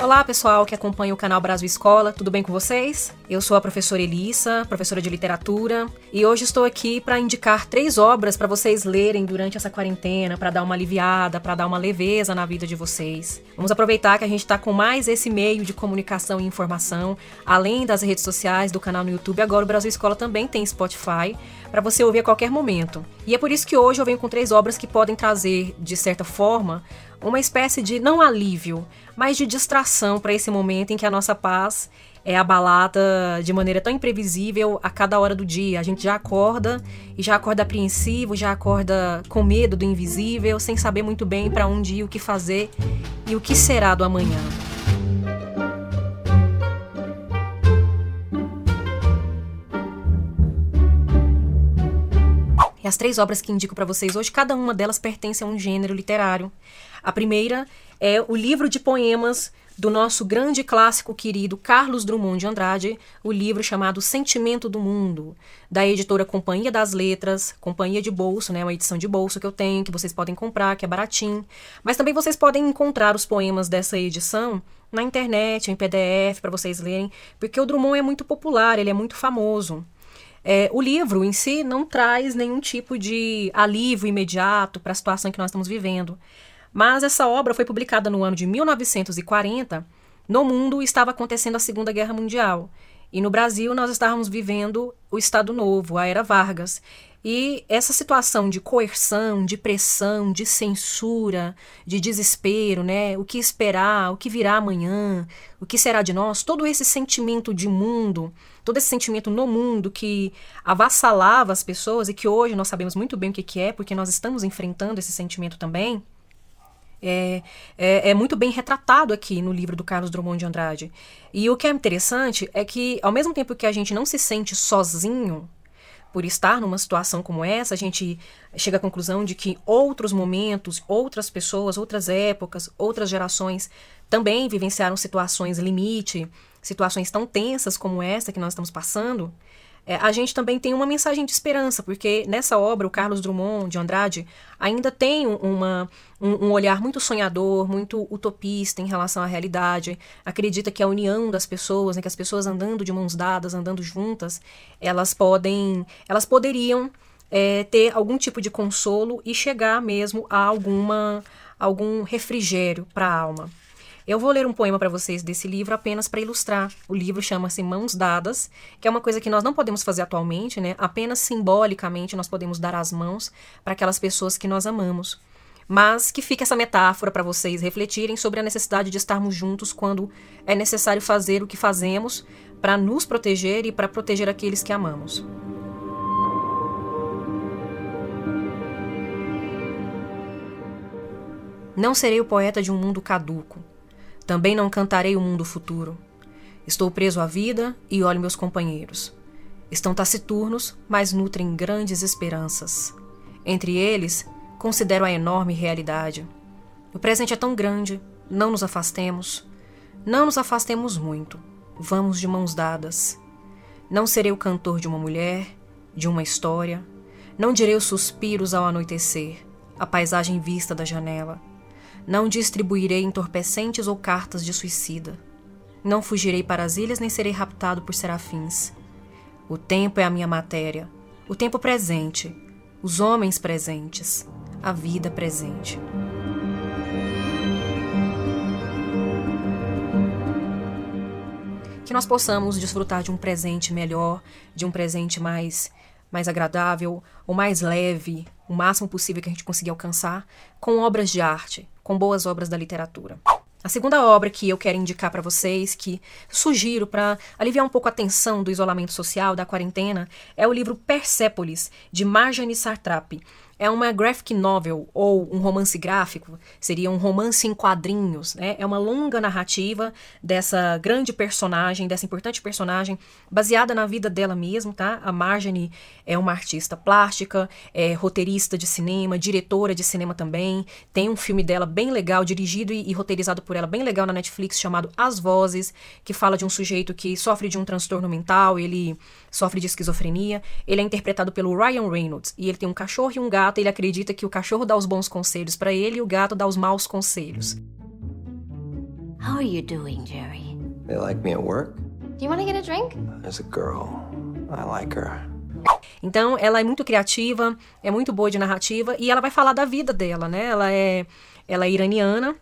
Olá, pessoal que acompanha o canal Brasil Escola, tudo bem com vocês? Eu sou a professora Elissa, professora de literatura, e hoje estou aqui para indicar três obras para vocês lerem durante essa quarentena, para dar uma aliviada, para dar uma leveza na vida de vocês. Vamos aproveitar que a gente está com mais esse meio de comunicação e informação, além das redes sociais, do canal no YouTube, agora o Brasil Escola também tem Spotify, para você ouvir a qualquer momento. E é por isso que hoje eu venho com três obras que podem trazer, de certa forma, uma espécie de não alívio, mas de distração para esse momento em que a nossa paz é abalada de maneira tão imprevisível a cada hora do dia. A gente já acorda e já acorda apreensivo, já acorda com medo do invisível, sem saber muito bem para onde ir, o que fazer e o que será do amanhã. As três obras que indico para vocês hoje, cada uma delas pertence a um gênero literário. A primeira é o livro de poemas do nosso grande clássico querido Carlos Drummond de Andrade, o livro chamado Sentimento do Mundo, da editora Companhia das Letras, Companhia de Bolso, né, uma edição de bolso que eu tenho, que vocês podem comprar, que é baratinho. Mas também vocês podem encontrar os poemas dessa edição na internet, em PDF, para vocês lerem, porque o Drummond é muito popular, ele é muito famoso. É, o livro em si não traz nenhum tipo de alívio imediato para a situação que nós estamos vivendo. Mas essa obra foi publicada no ano de 1940. No mundo estava acontecendo a Segunda Guerra Mundial. E no Brasil nós estávamos vivendo o Estado Novo, a Era Vargas. E essa situação de coerção, de pressão, de censura, de desespero, né? O que esperar, o que virá amanhã, o que será de nós, todo esse sentimento de mundo, todo esse sentimento no mundo que avassalava as pessoas e que hoje nós sabemos muito bem o que, que é, porque nós estamos enfrentando esse sentimento também é, é, é, muito bem retratado aqui no livro do Carlos Drummond de Andrade. E o que é interessante é que, ao mesmo tempo que a gente não se sente sozinho por estar numa situação como essa, a gente chega à conclusão de que outros momentos, outras pessoas, outras épocas, outras gerações também vivenciaram situações limite, situações tão tensas como essa que nós estamos passando é, a gente também tem uma mensagem de esperança, porque nessa obra o Carlos Drummond de Andrade ainda tem uma, um, um, olhar muito sonhador, muito utopista em relação à realidade. Acredita que a união das pessoas, né, que as pessoas andando de mãos dadas, andando juntas, elas podem, elas poderiam é, ter algum tipo de consolo e chegar mesmo a alguma algum refrigério para a alma. Eu vou ler um poema para vocês desse livro apenas para ilustrar. O livro chama-se Mãos Dadas, que é uma coisa que nós não podemos fazer atualmente, né? Apenas simbolicamente nós podemos dar as mãos para aquelas pessoas que nós amamos. Mas que fica essa metáfora para vocês refletirem sobre a necessidade de estarmos juntos quando é necessário fazer o que fazemos para nos proteger e para proteger aqueles que amamos. Não serei o poeta de um mundo caduco também não cantarei o mundo futuro. Estou preso à vida e olho meus companheiros. Estão taciturnos, mas nutrem grandes esperanças. Entre eles, considero a enorme realidade. O presente é tão grande, não nos afastemos. Não nos afastemos muito. Vamos de mãos dadas. Não serei o cantor de uma mulher, de uma história. Não direi os suspiros ao anoitecer, a paisagem vista da janela. Não distribuirei entorpecentes ou cartas de suicida. Não fugirei para as ilhas nem serei raptado por serafins. O tempo é a minha matéria, o tempo presente, os homens presentes, a vida presente. Que nós possamos desfrutar de um presente melhor, de um presente mais mais agradável, ou mais leve, o máximo possível que a gente conseguir alcançar, com obras de arte, com boas obras da literatura. A segunda obra que eu quero indicar para vocês, que sugiro para aliviar um pouco a tensão do isolamento social, da quarentena, é o livro Persépolis, de Marjane Sartrap. É uma graphic novel, ou um romance gráfico, seria um romance em quadrinhos, né? É uma longa narrativa dessa grande personagem, dessa importante personagem, baseada na vida dela mesma, tá? A Marjorie é uma artista plástica, é roteirista de cinema, diretora de cinema também. Tem um filme dela bem legal, dirigido e, e roteirizado por ela, bem legal na Netflix, chamado As Vozes, que fala de um sujeito que sofre de um transtorno mental, ele sofre de esquizofrenia. Ele é interpretado pelo Ryan Reynolds, e ele tem um cachorro e um gato gato, ele acredita que o cachorro dá os bons conselhos para ele e o gato dá os maus conselhos. How are you doing, Jerry? They like me at work? Do you want to get a drink? There's a girl. I like her. Então, ela é muito criativa, é muito boa de narrativa e ela vai falar da vida dela, né? Ela é, ela é iraniana,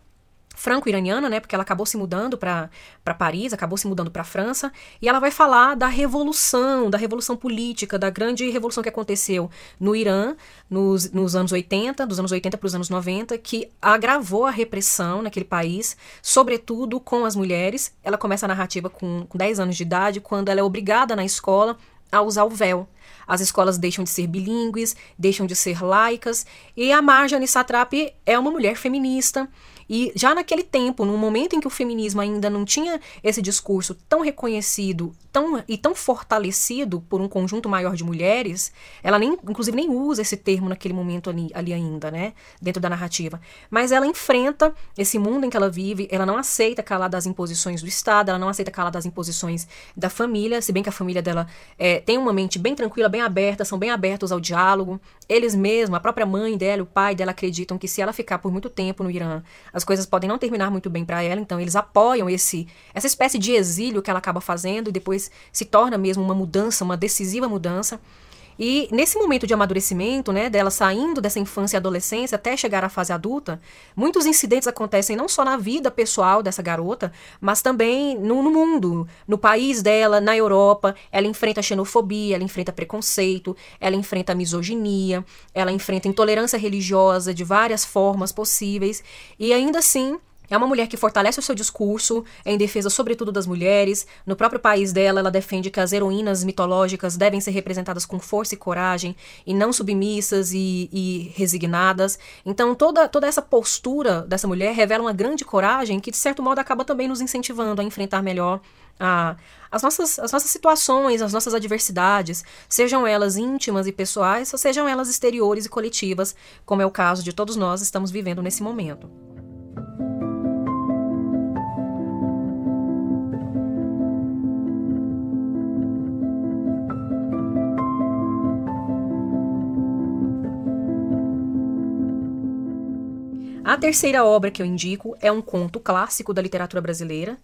franco-iraniana, né? Porque ela acabou se mudando para Paris, acabou se mudando para França, e ela vai falar da revolução, da revolução política, da grande revolução que aconteceu no Irã nos, nos anos 80, dos anos 80 para os anos 90, que agravou a repressão naquele país, sobretudo com as mulheres. Ela começa a narrativa com, com 10 anos de idade, quando ela é obrigada na escola a usar o véu. As escolas deixam de ser bilíngues, deixam de ser laicas, e a Marjane Satrapi é uma mulher feminista e já naquele tempo, no momento em que o feminismo ainda não tinha esse discurso tão reconhecido tão, e tão fortalecido por um conjunto maior de mulheres, ela nem, inclusive, nem usa esse termo naquele momento ali, ali ainda, né? Dentro da narrativa. Mas ela enfrenta esse mundo em que ela vive, ela não aceita calar das imposições do Estado, ela não aceita calar das imposições da família, se bem que a família dela é, tem uma mente bem tranquila, bem aberta, são bem abertos ao diálogo. Eles mesmos, a própria mãe dela, o pai dela acreditam que se ela ficar por muito tempo no Irã, as coisas podem não terminar muito bem para ela, então eles apoiam esse essa espécie de exílio que ela acaba fazendo e depois se torna mesmo uma mudança, uma decisiva mudança. E nesse momento de amadurecimento, né, dela saindo dessa infância e adolescência até chegar à fase adulta, muitos incidentes acontecem não só na vida pessoal dessa garota, mas também no, no mundo, no país dela, na Europa. Ela enfrenta xenofobia, ela enfrenta preconceito, ela enfrenta misoginia, ela enfrenta intolerância religiosa de várias formas possíveis. E ainda assim, é uma mulher que fortalece o seu discurso em defesa, sobretudo, das mulheres. No próprio país dela, ela defende que as heroínas mitológicas devem ser representadas com força e coragem e não submissas e, e resignadas. Então, toda, toda essa postura dessa mulher revela uma grande coragem que, de certo modo, acaba também nos incentivando a enfrentar melhor a, as, nossas, as nossas situações, as nossas adversidades, sejam elas íntimas e pessoais, ou sejam elas exteriores e coletivas, como é o caso de todos nós estamos vivendo nesse momento. A terceira obra que eu indico é um conto clássico da literatura brasileira,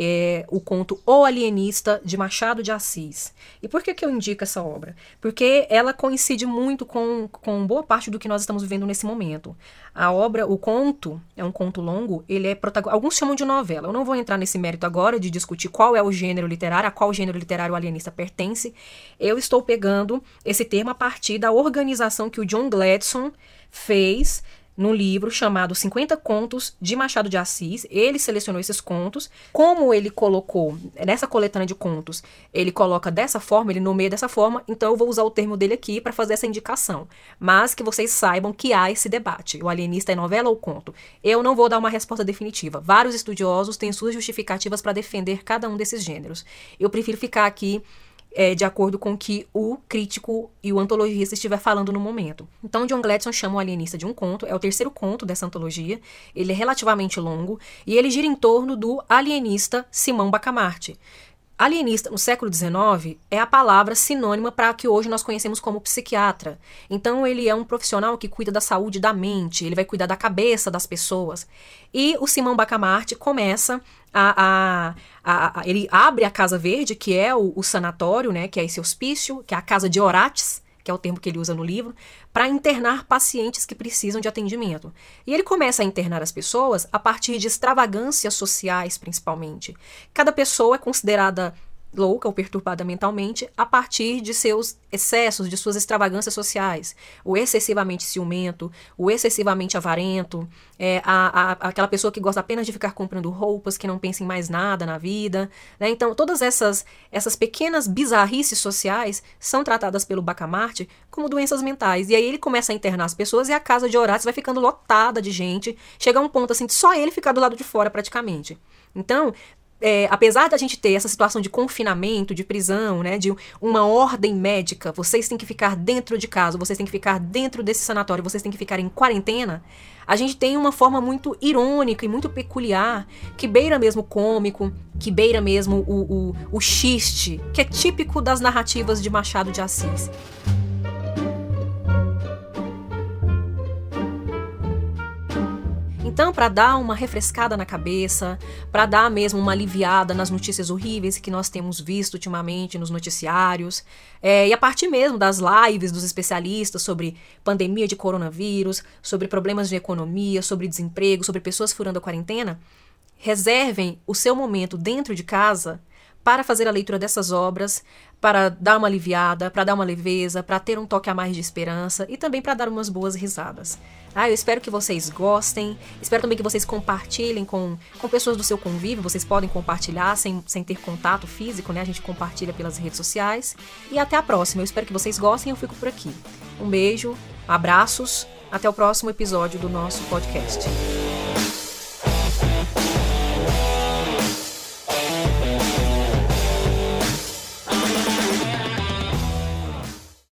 é o conto O Alienista, de Machado de Assis. E por que, que eu indico essa obra? Porque ela coincide muito com, com boa parte do que nós estamos vivendo nesse momento. A obra, o conto, é um conto longo, ele é protagonista. Alguns chamam de novela. Eu não vou entrar nesse mérito agora de discutir qual é o gênero literário, a qual gênero literário o alienista pertence. Eu estou pegando esse termo a partir da organização que o John Gladson fez num livro chamado 50 Contos de Machado de Assis. Ele selecionou esses contos. Como ele colocou nessa coletânea de contos, ele coloca dessa forma, ele nomeia dessa forma, então eu vou usar o termo dele aqui para fazer essa indicação. Mas que vocês saibam que há esse debate. O alienista é novela ou conto? Eu não vou dar uma resposta definitiva. Vários estudiosos têm suas justificativas para defender cada um desses gêneros. Eu prefiro ficar aqui é, de acordo com o que o crítico e o antologista estiver falando no momento. Então, John Gladson chama o alienista de um conto, é o terceiro conto dessa antologia, ele é relativamente longo, e ele gira em torno do alienista Simão Bacamarte. Alienista no século XIX é a palavra sinônima para que hoje nós conhecemos como psiquiatra. Então, ele é um profissional que cuida da saúde da mente, ele vai cuidar da cabeça das pessoas. E o Simão Bacamarte começa a, a, a, ele abre a Casa Verde, que é o, o, sanatório, né, que é esse hospício, que é a casa de Orates, que é o termo que ele usa no livro, para internar pacientes que precisam de atendimento. E ele começa a internar as pessoas a partir de extravagâncias sociais, principalmente. Cada pessoa é considerada louca ou perturbada mentalmente a partir de seus excessos, de suas extravagâncias sociais. O excessivamente ciumento, o excessivamente avarento, é, a, a, aquela pessoa que gosta apenas de ficar comprando roupas, que não pensa em mais nada na vida. Né? Então, todas essas, essas pequenas bizarrices sociais são tratadas pelo Bacamarte como doenças mentais. E aí ele começa a internar as pessoas e a casa de Horácio vai ficando lotada de gente. Chega a um ponto assim de só ele ficar do lado de fora praticamente. Então, é, apesar da gente ter essa situação de confinamento, de prisão, né, de uma ordem médica, vocês têm que ficar dentro de casa, vocês têm que ficar dentro desse sanatório, vocês têm que ficar em quarentena, a gente tem uma forma muito irônica e muito peculiar, que beira mesmo o cômico, que beira mesmo o, o, o xiste, que é típico das narrativas de Machado de Assis. Então, para dar uma refrescada na cabeça, para dar mesmo uma aliviada nas notícias horríveis que nós temos visto ultimamente nos noticiários, é, e a partir mesmo das lives dos especialistas sobre pandemia de coronavírus, sobre problemas de economia, sobre desemprego, sobre pessoas furando a quarentena, reservem o seu momento dentro de casa para fazer a leitura dessas obras, para dar uma aliviada, para dar uma leveza, para ter um toque a mais de esperança e também para dar umas boas risadas. Ah, eu espero que vocês gostem, espero também que vocês compartilhem com, com pessoas do seu convívio, vocês podem compartilhar sem, sem ter contato físico, né? A gente compartilha pelas redes sociais. E até a próxima, eu espero que vocês gostem, eu fico por aqui. Um beijo, abraços, até o próximo episódio do nosso podcast.